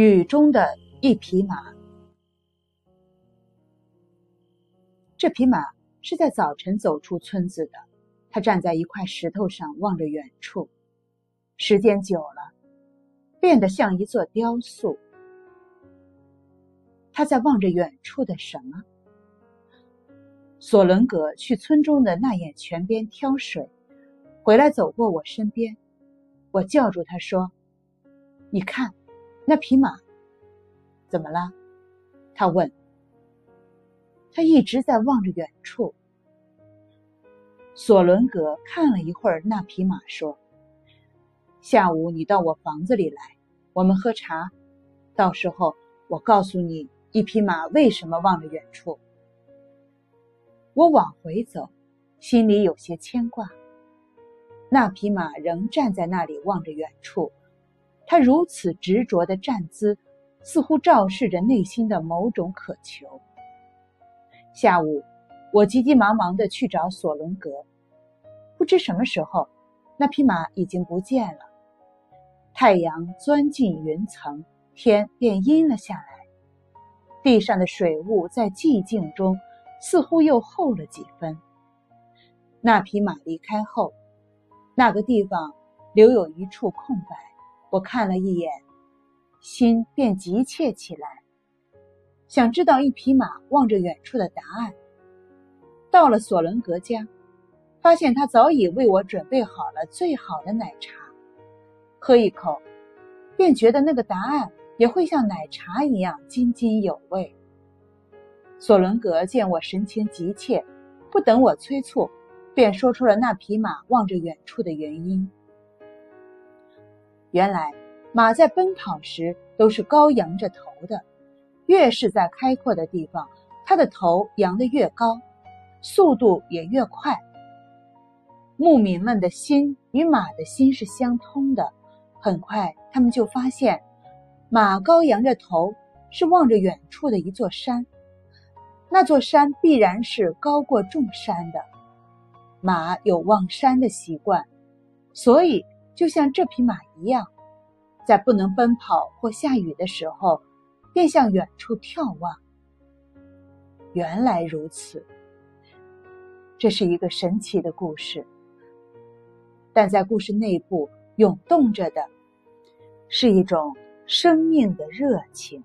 雨中的一匹马。这匹马是在早晨走出村子的。它站在一块石头上，望着远处。时间久了，变得像一座雕塑。他在望着远处的什么？索伦格去村中的那眼泉边挑水，回来走过我身边。我叫住他说：“你看。”那匹马怎么了？他问。他一直在望着远处。索伦格看了一会儿那匹马，说：“下午你到我房子里来，我们喝茶。到时候我告诉你，一匹马为什么望着远处。”我往回走，心里有些牵挂。那匹马仍站在那里望着远处。他如此执着的站姿，似乎昭示着内心的某种渴求。下午，我急急忙忙的去找索伦格，不知什么时候，那匹马已经不见了。太阳钻进云层，天便阴了下来，地上的水雾在寂静中似乎又厚了几分。那匹马离开后，那个地方留有一处空白。我看了一眼，心便急切起来，想知道一匹马望着远处的答案。到了索伦格家，发现他早已为我准备好了最好的奶茶。喝一口，便觉得那个答案也会像奶茶一样津津有味。索伦格见我神情急切，不等我催促，便说出了那匹马望着远处的原因。原来，马在奔跑时都是高扬着头的，越是在开阔的地方，它的头扬得越高，速度也越快。牧民们的心与马的心是相通的，很快他们就发现，马高扬着头是望着远处的一座山，那座山必然是高过众山的。马有望山的习惯，所以。就像这匹马一样，在不能奔跑或下雨的时候，便向远处眺望。原来如此，这是一个神奇的故事。但在故事内部涌动着的，是一种生命的热情。